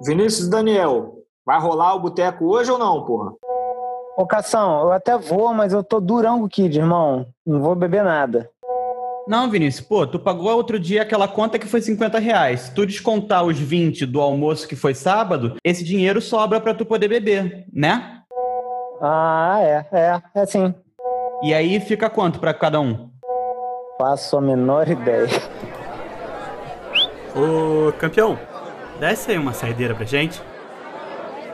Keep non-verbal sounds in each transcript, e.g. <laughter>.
Vinícius Daniel, vai rolar o boteco hoje ou não, porra? Ô, Cação, eu até vou, mas eu tô durão com o Kid, irmão. Não vou beber nada. Não, Vinícius, pô, tu pagou outro dia aquela conta que foi 50 reais. Se tu descontar os 20 do almoço que foi sábado, esse dinheiro sobra para tu poder beber, né? Ah, é, é, é sim. E aí fica quanto para cada um? Faço a menor ideia. Ô, campeão, desce aí uma saideira pra gente.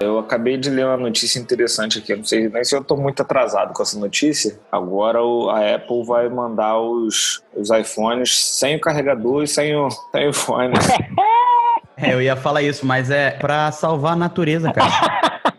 Eu acabei de ler uma notícia interessante aqui. Eu não sei nem se eu estou muito atrasado com essa notícia. Agora o, a Apple vai mandar os, os iPhones sem o carregador e sem o, sem o fone. É, eu ia falar isso, mas é para salvar a natureza, cara. <laughs>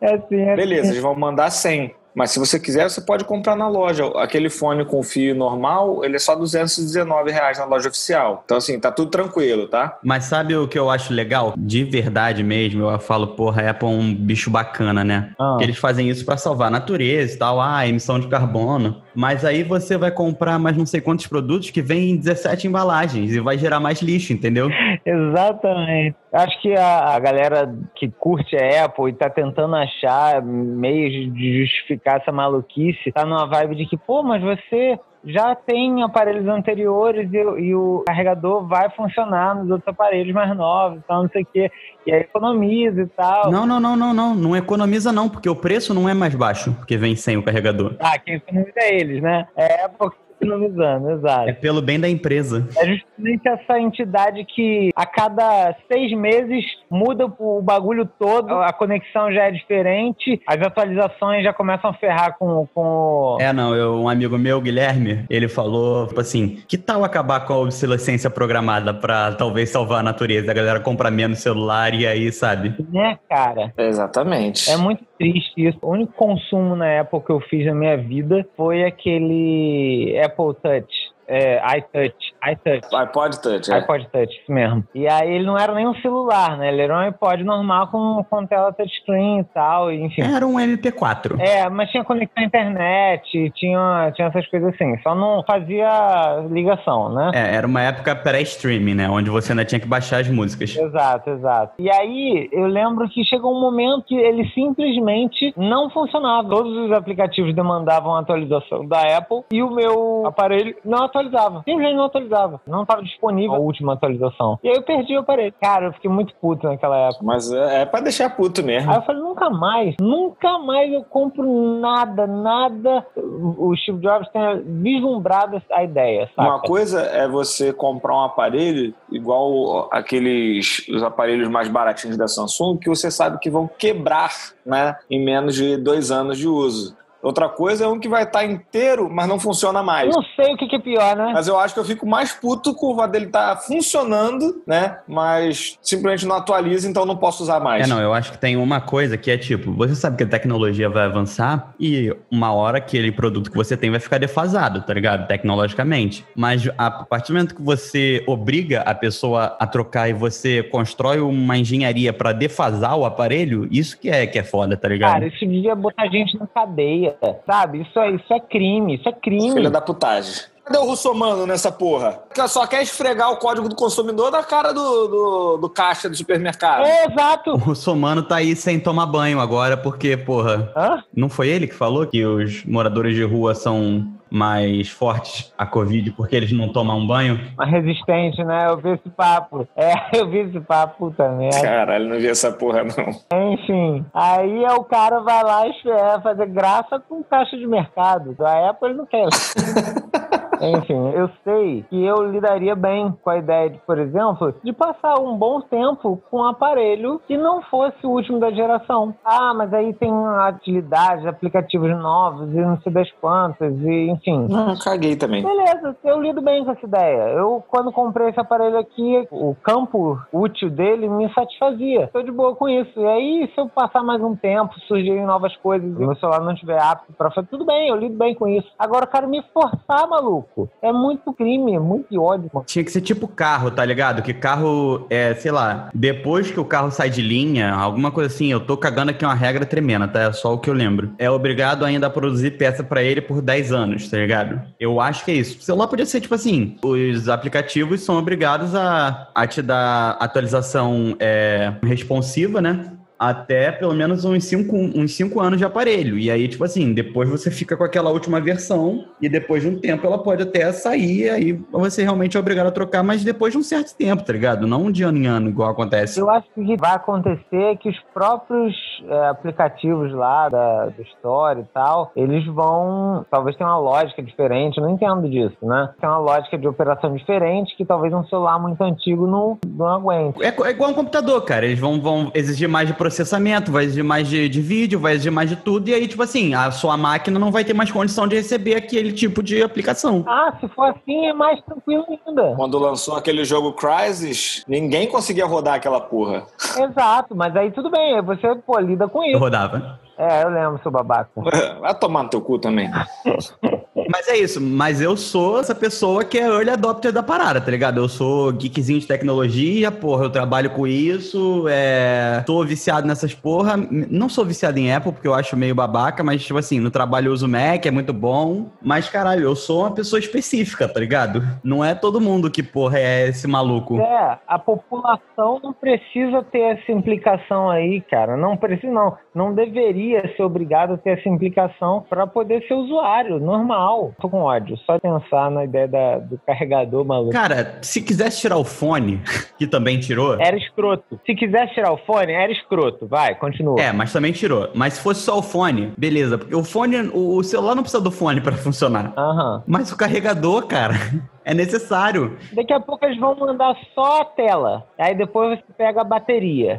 É sim, é Beleza, eles vão mandar 100. Mas se você quiser, você pode comprar na loja. Aquele fone com fio normal, ele é só 219 reais na loja oficial. Então, assim, tá tudo tranquilo, tá? Mas sabe o que eu acho legal? De verdade mesmo, eu falo, porra, a Apple é um bicho bacana, né? Ah. Que eles fazem isso para salvar a natureza e tal, ah, emissão de carbono. Mas aí você vai comprar mais não sei quantos produtos que vêm em 17 embalagens e vai gerar mais lixo, entendeu? <laughs> Exatamente. Acho que a, a galera que curte a Apple e tá tentando achar meios de justificar essa maluquice, tá numa vibe de que, pô, mas você já tem aparelhos anteriores e, o- e o carregador vai funcionar nos outros aparelhos mais novos, tal, não sei o quê. E aí economiza e tal. Não, não, não, não, não. Não economiza, não, porque o preço não é mais baixo, porque vem sem o carregador. Ah, quem economiza é eles, né? É a Apple que tá economizando, exato. É pelo bem da empresa. É justamente essa entidade que a cada seis meses muda o bagulho todo, a conexão já é diferente, as atualizações já começam a ferrar com. com... É, não, eu, um amigo meu, Guilherme, ele falou, tipo assim, que tal acabar com a obsolescência programada pra talvez salvar a natureza? A galera compra menos celular e aí, sabe? Né, cara? Exatamente. É muito triste isso. O único consumo na Apple que eu fiz na minha vida foi aquele Apple Touch. É, iTouch. iTouch. iPod Touch, é. iPod Touch, isso mesmo. E aí ele não era nem um celular, né? Ele era um iPod normal com, com tela touchscreen e tal, enfim. Era um MP4. É, mas tinha conexão à internet, tinha, tinha essas coisas assim. Só não fazia ligação, né? É, era uma época pré-streaming, né? Onde você ainda tinha que baixar as músicas. Exato, exato. E aí, eu lembro que chegou um momento que ele simplesmente não funcionava. Todos os aplicativos demandavam atualização da Apple e o meu aparelho não atualizava. Simplesmente não atualizava. Não estava disponível a última atualização. E aí eu perdi o aparelho. Cara, eu fiquei muito puto naquela época. Mas é, é pra deixar puto mesmo. Aí eu falei, nunca mais, nunca mais eu compro nada, nada. O Steve Jobs tenha vislumbrado a ideia, sabe? Uma coisa é você comprar um aparelho igual aqueles os aparelhos mais baratinhos da Samsung que você sabe que vão quebrar, né, em menos de dois anos de uso. Outra coisa é um que vai estar inteiro, mas não funciona mais. Não sei o que, que é pior, né? Mas eu acho que eu fico mais puto com o dele estar funcionando, né? Mas simplesmente não atualiza, então não posso usar mais. É, não, eu acho que tem uma coisa que é tipo, você sabe que a tecnologia vai avançar e uma hora aquele produto que você tem vai ficar defasado, tá ligado? Tecnologicamente. Mas a partir do momento que você obriga a pessoa a trocar e você constrói uma engenharia pra defasar o aparelho, isso que é que é foda, tá ligado? Cara, isso devia botar a gente na cadeia, sabe? Isso é, isso é crime, isso é crime. Filha da putagem. Cadê o russomano nessa porra? Que só quer esfregar o código do consumidor na cara do, do, do caixa do supermercado. É, exato. O russomano tá aí sem tomar banho agora, porque, porra, Hã? não foi ele que falou que os moradores de rua são mais fortes à Covid porque eles não tomam um banho? Uma resistente, né? Eu vi esse papo. É, <laughs> eu vi esse papo, merda. Caralho, não vi essa porra, não. Enfim, aí é o cara vai lá e fazer graça com caixa de mercado. Da Apple ele não quer. <laughs> Enfim, eu sei que eu lidaria bem com a ideia de, por exemplo, de passar um bom tempo com um aparelho que não fosse o último da geração. Ah, mas aí tem utilidades, aplicativos novos e não sei das quantas, e enfim. Não, caguei também. Beleza, eu lido bem com essa ideia. Eu, quando comprei esse aparelho aqui, o campo útil dele me satisfazia. Tô de boa com isso. E aí, se eu passar mais um tempo, surgirem novas coisas e o meu celular não estiver apto pra fazer, tudo bem, eu lido bem com isso. Agora, eu quero me forçar, maluco. É muito crime, é muito ódio, mano. Tinha que ser tipo carro, tá ligado? Que carro, é, sei lá, depois que o carro sai de linha, alguma coisa assim, eu tô cagando aqui uma regra tremenda, tá? É só o que eu lembro. É obrigado ainda a produzir peça para ele por 10 anos, tá ligado? Eu acho que é isso. O celular podia ser tipo assim: os aplicativos são obrigados a, a te dar atualização é, responsiva, né? Até pelo menos uns 5 uns cinco anos de aparelho. E aí, tipo assim, depois você fica com aquela última versão e depois de um tempo ela pode até sair, aí você realmente é obrigado a trocar, mas depois de um certo tempo, tá ligado? Não de ano em ano, igual acontece. Eu acho que o que vai acontecer é que os próprios é, aplicativos lá da, do Store e tal, eles vão. Talvez tenha uma lógica diferente, não entendo disso, né? Tem uma lógica de operação diferente que talvez um celular muito antigo não, não aguente. É, é igual um computador, cara. Eles vão, vão exigir mais de processamento, vai exigir mais de, de vídeo, vai exigir mais de tudo, e aí, tipo assim, a sua máquina não vai ter mais condição de receber aquele tipo de aplicação. Ah, se for assim, é mais tranquilo ainda. Quando lançou aquele jogo Crysis, ninguém conseguia rodar aquela porra. Exato, mas aí tudo bem, você pô, lida com Eu isso. rodava. É, eu lembro, seu babaca. <laughs> Vai tomar no teu cu também. <laughs> Mas é isso, mas eu sou essa pessoa que é early adopter da parada, tá ligado? Eu sou geekzinho de tecnologia, porra, eu trabalho com isso, é... tô viciado nessas porra. Não sou viciado em Apple, porque eu acho meio babaca, mas, tipo assim, no trabalho eu uso Mac, é muito bom. Mas, caralho, eu sou uma pessoa específica, tá ligado? Não é todo mundo que, porra, é esse maluco. É, a população não precisa ter essa implicação aí, cara. Não precisa, não. Não deveria ser obrigado a ter essa implicação para poder ser usuário, normal. Tô com ódio, só pensar na ideia da- do carregador maluco. Cara, se quisesse tirar o fone, <laughs> que também tirou. Era escroto. Se quisesse tirar o fone, era escroto. Vai, continua. É, mas também tirou. Mas se fosse só o fone, beleza. Porque o fone, o, celular não precisa do fone pra <laughs> funcionar. Aham. Mas o carregador, cara, <laughs> é necessário. Daqui a pouco eles vão mandar só a tela. Aí depois você pega a bateria.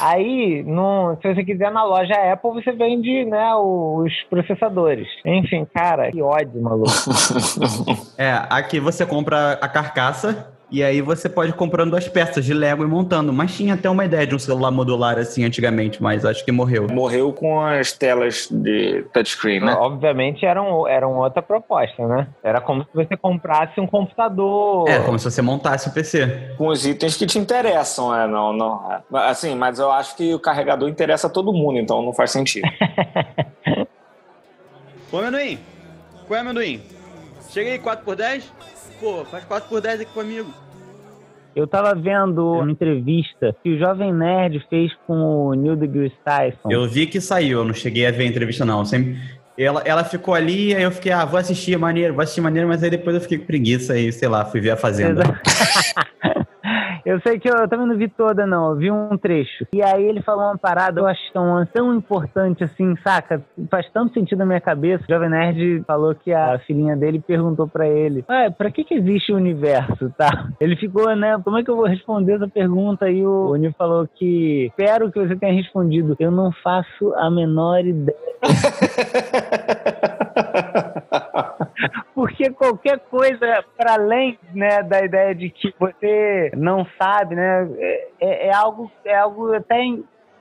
Aí, se você quiser na loja Apple, você vende né, os processadores. Enfim, cara, que ódio, maluco. <laughs> É, aqui você compra a carcaça e aí você pode ir comprando as peças de Lego e montando. Mas tinha até uma ideia de um celular modular assim antigamente, mas acho que morreu. Morreu com as telas de touchscreen, né? Obviamente era, um, era uma outra proposta, né? Era como se você comprasse um computador. É, como se você montasse o PC. Com os itens que te interessam, é, não, não. é. Assim, mas eu acho que o carregador interessa a todo mundo, então não faz sentido. <laughs> Ô, amendoim! Qual é, amendoim? Chega aí, 4x10? Pô, faz 4x10 aqui comigo. Eu tava vendo uma entrevista que o Jovem Nerd fez com o Neil deGrasse Tyson. Eu vi que saiu, eu não cheguei a ver a entrevista, não. Sempre... Ela, ela ficou ali, aí eu fiquei, ah, vou assistir maneiro, vou assistir maneiro, mas aí depois eu fiquei com preguiça e, sei lá, fui ver a Fazenda. <laughs> Eu sei que eu, eu também não vi toda, não. Eu vi um trecho. E aí ele falou uma parada, eu acho tão, tão importante assim, saca? Faz tanto sentido na minha cabeça. O Jovem Nerd falou que a filhinha dele perguntou pra ele: ah, pra que, que existe o universo, tá? Ele ficou, né? Como é que eu vou responder essa pergunta? E o Nil falou que espero que você tenha respondido. Eu não faço a menor ideia. <laughs> Porque qualquer coisa para além né, da ideia de que você não sabe, né, é, é algo, é algo até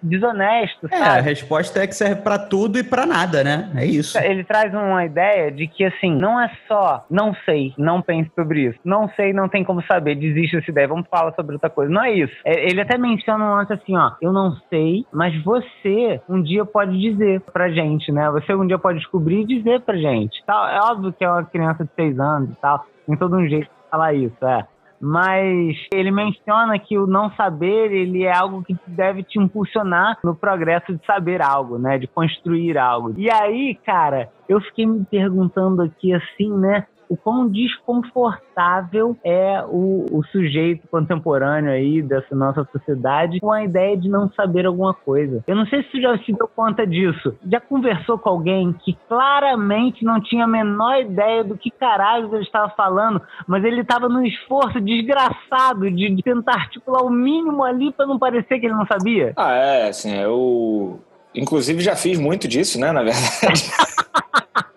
desonesto, É, a resposta é que serve pra tudo e pra nada, né? É isso. Ele traz uma ideia de que, assim, não é só não sei, não pense sobre isso. Não sei, não tem como saber, desiste dessa ideia, vamos falar sobre outra coisa. Não é isso. É, Ele até menciona um lance assim, ó, eu não sei, mas você um dia pode dizer pra gente, né? Você um dia pode descobrir e dizer pra gente. Tal. É óbvio que é uma criança de seis anos e tal, tem todo um jeito de falar isso, é. Mas ele menciona que o não saber, ele é algo que deve te impulsionar no progresso de saber algo, né? De construir algo. E aí, cara, eu fiquei me perguntando aqui assim, né? O quão desconfortável é o, o sujeito contemporâneo aí dessa nossa sociedade com a ideia de não saber alguma coisa. Eu não sei se tu já se deu conta disso. Já conversou com alguém que claramente não tinha a menor ideia do que caralho ele estava falando, mas ele estava num esforço desgraçado de tentar articular o mínimo ali para não parecer que ele não sabia? Ah, é, assim, eu. Inclusive já fiz muito disso, né, na verdade. <laughs>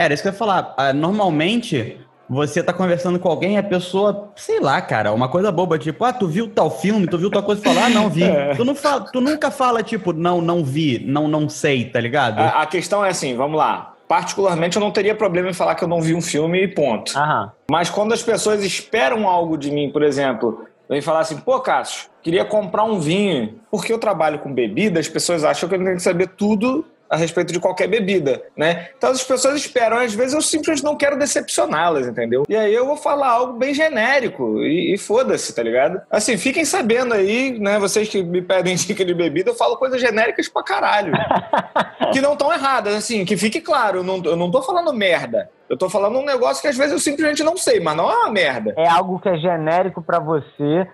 É, Era isso que eu ia falar. Ah, Normalmente, você tá conversando com alguém e a pessoa, sei lá, cara, uma coisa boba, tipo, ah, tu viu tal filme, tu viu tal coisa, e fala, ah, não vi. <laughs> Tu, não fala, tu nunca fala, tipo, não, não vi, não, não sei, tá ligado? A, a questão é assim, vamos lá. particularmente, eu não teria problema em falar que eu não vi um filme e ponto. Aham. Mas quando as pessoas esperam algo de mim, por exemplo, vem falar assim, pô, Cássio, queria comprar um vinho. Porque eu trabalho com bebida, as pessoas acham que eu tenho que saber tudo a respeito de qualquer bebida, né? Então as pessoas esperam, às vezes eu simplesmente não quero decepcioná-las, entendeu? E aí eu vou falar algo bem genérico e, e foda-se, tá ligado? Assim, fiquem sabendo aí, né? Vocês que me pedem <laughs> dica de bebida, eu falo coisas genéricas pra caralho. <laughs> que não estão erradas, assim, que fique claro, eu não, eu não tô falando merda. Eu tô falando um negócio que às vezes eu simplesmente não sei, mas não é uma merda. É algo que é genérico pra você.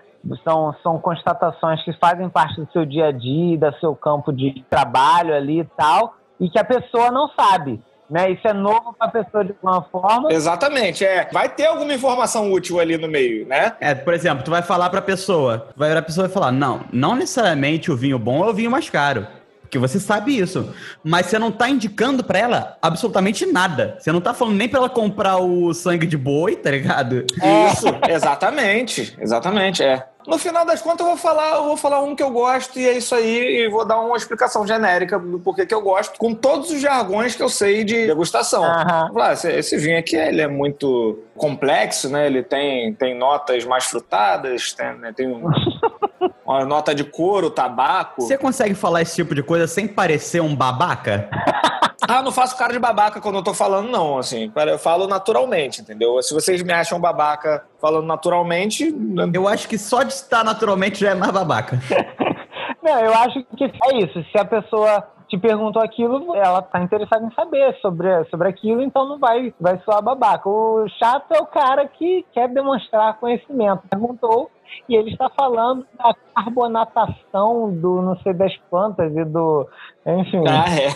São, são constatações que fazem parte do seu dia a dia, do seu campo de trabalho ali e tal, e que a pessoa não sabe. Né? Isso é novo para a pessoa de alguma forma. Exatamente, é. Vai ter alguma informação útil ali no meio, né? É, por exemplo, tu vai falar pra pessoa, vai a pessoa vai falar, não, não necessariamente o vinho bom é o vinho mais caro. Porque você sabe isso. Mas você não tá indicando pra ela absolutamente nada. Você não tá falando nem pra ela comprar o sangue de boi, tá ligado? Isso, exatamente, exatamente, é. No final das contas, eu vou falar, eu vou falar um que eu gosto e é isso aí, e vou dar uma explicação genérica do porquê que eu gosto, com todos os jargões que eu sei de degustação. Aham. Vou falar, esse, esse vinho aqui ele é muito complexo, né? Ele tem, tem notas mais frutadas, tem, né, tem um- <laughs> uma nota de couro, tabaco. Você consegue falar esse tipo de coisa sem parecer um babaca? <laughs> <laughs> Ah, não faço cara de babaca quando eu tô falando, não. Assim, eu falo naturalmente, entendeu? Se vocês me acham babaca falando naturalmente, Eu acho que só de estar naturalmente já é mais babaca. <laughs> Não, eu acho que é isso. Se a pessoa te perguntou aquilo, ela tá interessada em saber sobre, sobre aquilo, então não vai, vai soar babaca. O chato é o cara que quer demonstrar conhecimento. Perguntou e ele está falando da carbonatação do não sei das plantas e do. Enfim. ah, é.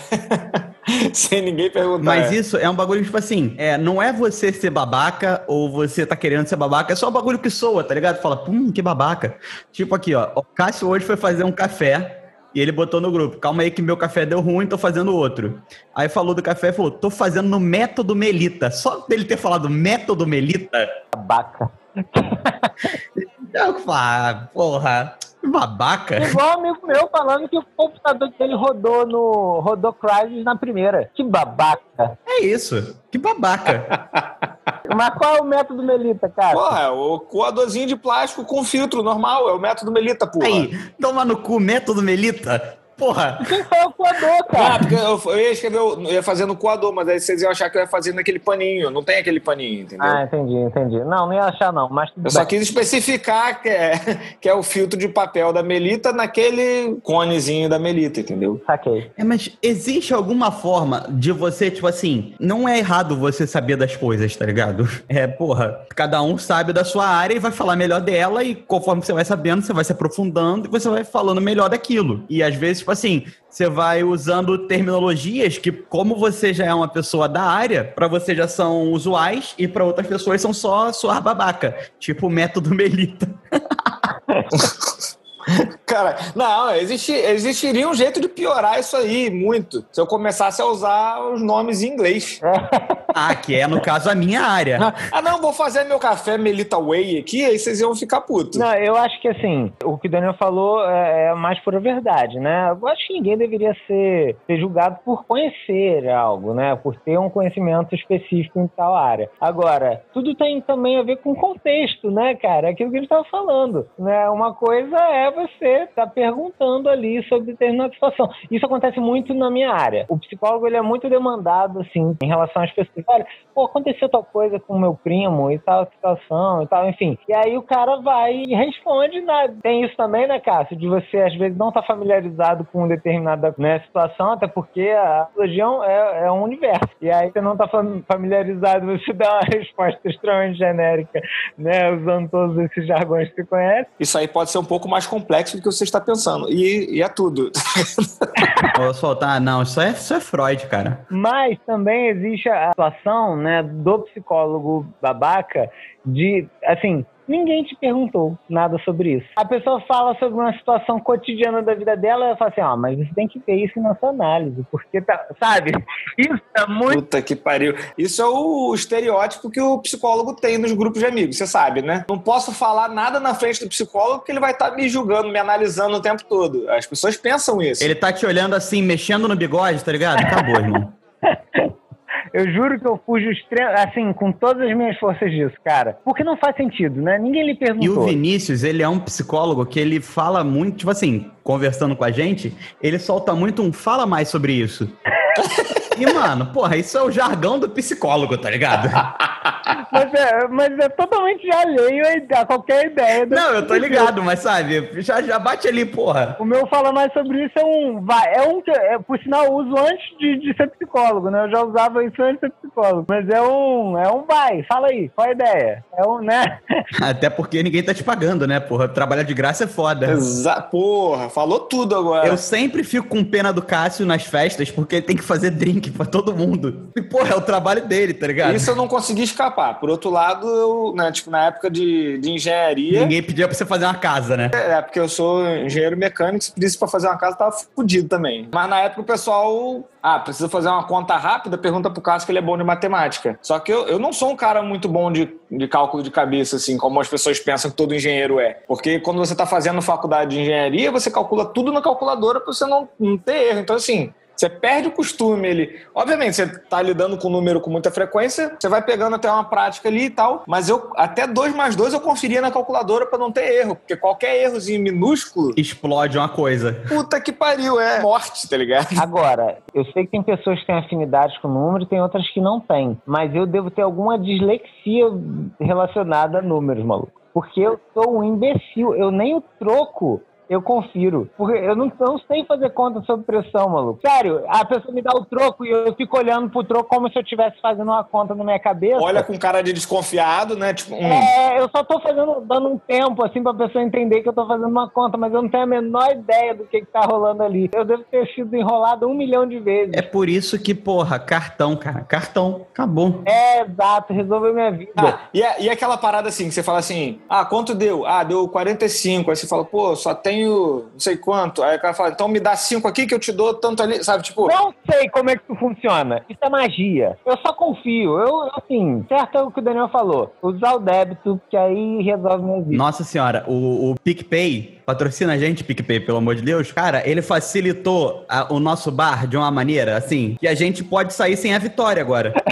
<laughs> <laughs> Sem ninguém perguntar. Mas é. isso é um bagulho, tipo assim, é, não é você ser babaca ou você tá querendo ser babaca, é só um bagulho que soa, tá ligado? Fala, hum, que babaca. Tipo aqui, ó, o Cássio hoje foi fazer um café e ele botou no grupo, calma aí que meu café deu ruim, tô fazendo outro. Aí falou do café e falou, tô fazendo no método Melita. Só dele ter falado método Melita, Babaca. eu falo, ah, porra, babaca. Igual um amigo meu falando que o computador dele rodou no. rodou Crysis na primeira. Que babaca. É isso, que babaca. <laughs> Mas qual é o método Melita, cara? Porra, é o coadorzinho de plástico com filtro normal, é o método Melita, porra. Aí, toma no cu, método Melita. Porra, Quem foi o coador, Ah, cara? porque eu, eu ia escrever, eu ia fazer no coador, mas aí vocês iam achar que eu ia fazer naquele paninho. Não tem aquele paninho, entendeu? Ah, entendi, entendi. Não, não ia achar, não. Mas tudo Eu só bem. quis especificar que é, <laughs> que é o filtro de papel da Melita naquele conezinho da Melita, entendeu? Saquei. É, mas existe alguma forma de você, tipo assim, não é errado você saber das coisas, tá ligado? <laughs> É, porra, cada um sabe da sua área e vai falar melhor dela, e conforme você vai sabendo, você vai se aprofundando e você vai falando melhor daquilo. E às vezes, tipo assim, você vai usando terminologias que, como você já é uma pessoa da área, pra você já são usuais e pra outras pessoas são só suar babaca. Tipo o método <laughs> Melita. <laughs> Cara, não, existi- existiria um jeito de piorar isso aí muito. Se eu começasse a usar os nomes em inglês. <laughs> Ah, que é, no caso, a minha área. Ah, não, vou fazer meu café Melita Way aqui, aí vocês iam ficar putos. Não, eu acho que assim, o que o Daniel falou é, é mais pura verdade, né? Eu acho que ninguém deveria ser, ser julgado por conhecer algo, né? Por ter um conhecimento específico em tal área. Agora, tudo tem também a ver com contexto, né, cara? É aquilo que a gente estava falando, né? Uma coisa é você estar perguntando ali sobre determinada situação. Isso acontece muito na minha área. O psicólogo, ele é muito demandado, assim, em relação às pessoas. Olha, pô, aconteceu tal coisa com o meu primo e tal situação e tal, enfim. E aí o cara vai e responde. Na... Tem isso também, né, Cássio? De você, às vezes, não estar familiarizado com determinada né, situação, até porque a psicologia é, é um universo. E aí você não está familiarizado, você dá uma resposta extremamente genérica, né? Usando todos esses jargões que você conhece. Isso aí pode ser um pouco mais complexo do que você está pensando. E, e é tudo. <laughs> Vou soltar, não, isso é, isso é Freud, cara. Mas também existe a situação, né, do psicólogo babaca de, assim, ninguém te perguntou nada sobre isso. A pessoa fala sobre uma situação cotidiana da vida dela e fala assim, ó, mas você tem que ter isso na sua análise, porque tá, sabe? Isso é muito Puta que pariu. Isso é o estereótipo que o psicólogo tem nos grupos de amigos, você sabe, né? Não posso falar nada na frente do psicólogo porque ele vai estar me julgando, me analisando o tempo todo. As pessoas pensam isso. Ele tá te olhando assim, mexendo no bigode, tá ligado? Acabou, irmão. <laughs> Eu juro que eu fujo extremo, assim, com todas as minhas forças disso, cara. Porque não faz sentido, né? Ninguém lhe perguntou. E o Vinícius, ele é um psicólogo que ele fala muito, tipo assim, conversando com a gente, ele solta muito um fala mais sobre isso. <laughs> E, mano, porra, isso é o jargão do psicólogo, tá ligado? <laughs> mas, é, mas é totalmente alheio a qualquer ideia. Não, eu tô ligado, mas sabe, já, já bate ali, porra. O meu fala mais sobre isso é um. Vai, é um. É, por sinal, eu uso antes de, de ser psicólogo, né? Eu já usava isso antes de ser psicólogo. Mas é um. É um vai, fala aí, qual a ideia? É um, né? <laughs> Até porque ninguém tá te pagando, né, porra? Trabalhar de graça é foda. Exa porra, falou tudo agora. Eu sempre fico com pena do Cássio nas festas porque ele tem que fazer drink pra todo mundo. E, porra, é o trabalho dele, tá ligado? Isso eu não consegui escapar. Por outro lado, eu, né, tipo, na época de, de engenharia. Ninguém pedia pra você fazer uma casa, né? É, porque eu sou engenheiro mecânico, se pedisse pra fazer uma casa, tava fudido também. Mas na época o pessoal. Ah, precisa fazer uma conta rápida, pergunta pro Cássio que ele é bom de matemática. Só que eu, eu não sou um cara muito bom de, de cálculo de cabeça, assim, como as pessoas pensam que todo engenheiro é. Porque quando você tá fazendo faculdade de engenharia, você calcula tudo na calculadora pra você não, não ter erro. Então, assim, você perde o costume ele. Obviamente, você tá lidando com o número com muita frequência, você vai pegando até uma prática ali e tal. Mas eu até 2 mais 2 eu conferia na calculadora para não ter erro. Porque qualquer errozinho minúsculo. Explode uma coisa. Puta que pariu, é morte, tá ligado? Agora, eu sei que tem pessoas que têm afinidades com o número e tem outras que não têm. Mas eu devo ter alguma dislexia relacionada a números, maluco. Porque eu sou um imbecil. Eu nem o troco eu confiro. Porque eu não, não sei fazer conta sob pressão, maluco. Sério, a pessoa me dá o troco e eu fico olhando pro troco como se eu estivesse fazendo uma conta na minha cabeça. Olha com cara de desconfiado, né? Tipo, hum. É, eu só tô fazendo, dando um tempo, assim, pra pessoa entender que eu tô fazendo uma conta, mas eu não tenho a menor ideia do que, que tá rolando ali. Eu devo ter sido enrolado um milhão de vezes. É por isso que, porra, cartão, cara. Cartão, acabou. É, exato, resolveu minha vida. Ah, e, é, e é aquela parada assim, que você fala assim, ah, quanto deu? Ah, deu 45. Aí você fala, pô, só tem tenho não sei quanto. Aí o cara fala, então me dá cinco aqui que eu te dou tanto ali, sabe? Tipo. Não sei como é que isso funciona. Isso é magia. Eu só confio. Eu, assim, certo é o que o Daniel falou. Usar o débito, que aí resolve minha vida. Nossa senhora, o, o PicPay patrocina a gente, PicPay, pelo amor de Deus. Cara, ele facilitou a, o nosso bar de uma maneira, assim, que a gente pode sair sem a vitória agora. <laughs>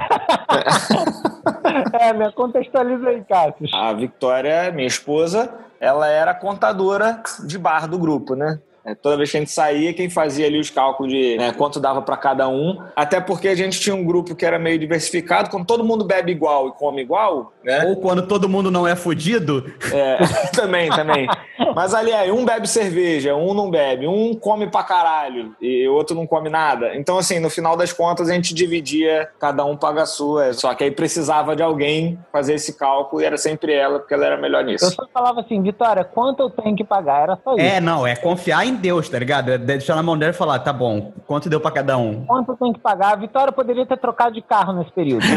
é, me contextualiza aí, Cássio. A Vitória, minha esposa, ela era contadora de bar do grupo, né? É, toda vez que a gente saía, quem fazia ali os cálculos de né, quanto dava para cada um. Até porque a gente tinha um grupo que era meio diversificado. Quando todo mundo bebe igual e come igual, né? Ou quando todo mundo não é fudido. É, <laughs> também, também. Mas ali aí, um bebe cerveja, um não bebe, um come pra caralho e outro não come nada. Então, assim, no final das contas, a gente dividia, cada um paga a sua. Só que aí precisava de alguém fazer esse cálculo e era sempre ela, porque ela era melhor nisso. Eu só falava assim, Vitória, quanto eu tenho que pagar? Era só isso. É, não, é confiar em Deus, tá ligado? É deixar na mão dela e falar, tá bom, quanto deu pra cada um? Quanto tem que pagar? A Vitória poderia ter trocado de carro nesse período. <laughs>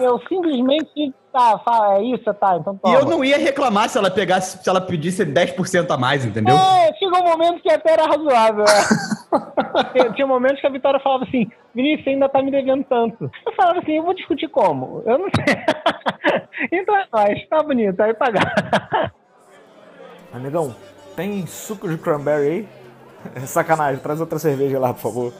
eu simplesmente tá, fala, é isso, tá, então toma. E eu não ia reclamar se ela pegasse, se ela pedisse 10% a mais, entendeu? É, chegou um momento que até era razoável. É. <laughs> Tinha momentos que a Vitória falava assim, Vinícius, você ainda tá me devendo tanto. Eu falava assim, eu vou discutir como? Eu não sei. <laughs> então é nóis, tá bonito, aí pagar. Amigão, tem suco de cranberry aí? <laughs> Sacanagem, traz outra cerveja lá, por favor.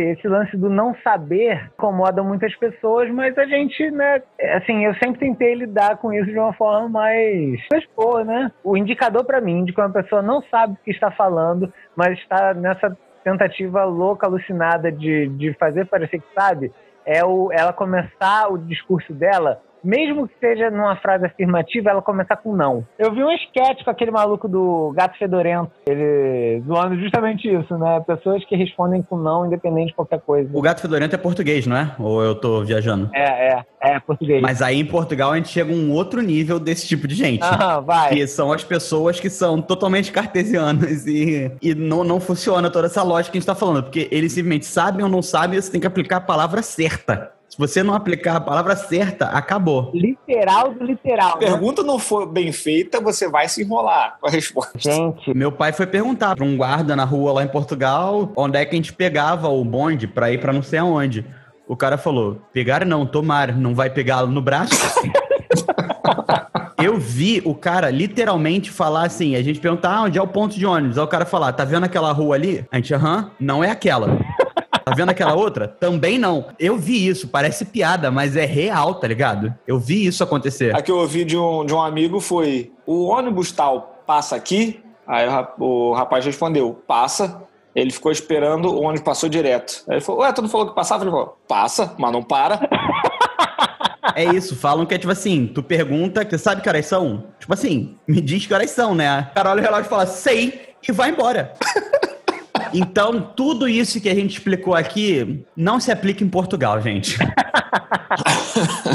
Esse lance do não saber incomoda muitas pessoas, mas a gente, né, assim, eu sempre tentei lidar com isso de uma forma mais, mais boa, né? O indicador para mim de que uma pessoa não sabe o que está falando, mas está nessa tentativa louca, alucinada de, de fazer parecer que sabe, é o, ela começar o discurso dela mesmo que seja numa frase afirmativa, ela começar com não. Eu vi um esquete com aquele maluco do Gato Fedorento, ele zoando justamente isso, né? Pessoas que respondem com não, independente de qualquer coisa. O Gato Fedorento é português, não é? Ou eu tô viajando? É, é, é português. Mas aí em Portugal a gente chega a um outro nível desse tipo de gente. Aham, vai. Que são as pessoas que são totalmente cartesianas e, e não, não funciona toda essa lógica que a gente tá falando, porque eles simplesmente sabem ou não sabem, você tem que aplicar a palavra certa. Se você não aplicar a palavra certa, acabou. Literal do literal. A né? pergunta não for bem feita, você vai se enrolar com a resposta. Gente. Meu pai foi perguntar para um guarda na rua lá em Portugal onde é que a gente pegava o bonde para ir para não sei aonde. O cara falou: pegar não, tomar, não vai pegá-lo no braço? <laughs> Eu vi o cara literalmente falar assim: a gente perguntar ah, onde é o ponto de ônibus. Aí o cara falar: tá vendo aquela rua ali? A gente, aham, não é aquela. Tá vendo aquela outra? Também não. Eu vi isso, parece piada, mas é real, tá ligado? Eu vi isso acontecer. A que eu ouvi de um, de um amigo foi: o ônibus tal passa aqui? Aí o rap- o rapaz respondeu: passa. Ele ficou esperando, o ônibus passou direto. Aí ele falou: Ué, tu não falou que passava? Ele falou: passa, mas não para. É isso, falam que é tipo assim, tu pergunta, você sabe que horas são? Tipo assim, me diz que horas são, né? O cara olha o relógio e fala, sei, e vai embora. Então, tudo isso que a gente explicou aqui não se aplica em Portugal, gente. <laughs>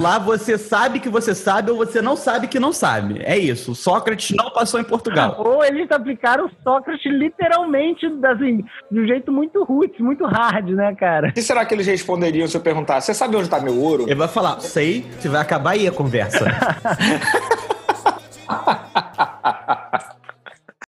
Lá você sabe que você sabe ou você não sabe que não sabe. É isso. Sócrates não passou em Portugal. Ou eles aplicaram Sócrates literalmente, assim, de um jeito muito roots, muito hard, né, cara? O que será que eles responderiam se eu perguntar? Você sabe onde está meu ouro? Ele vai falar, sei, você vai acabar aí a conversa. <laughs>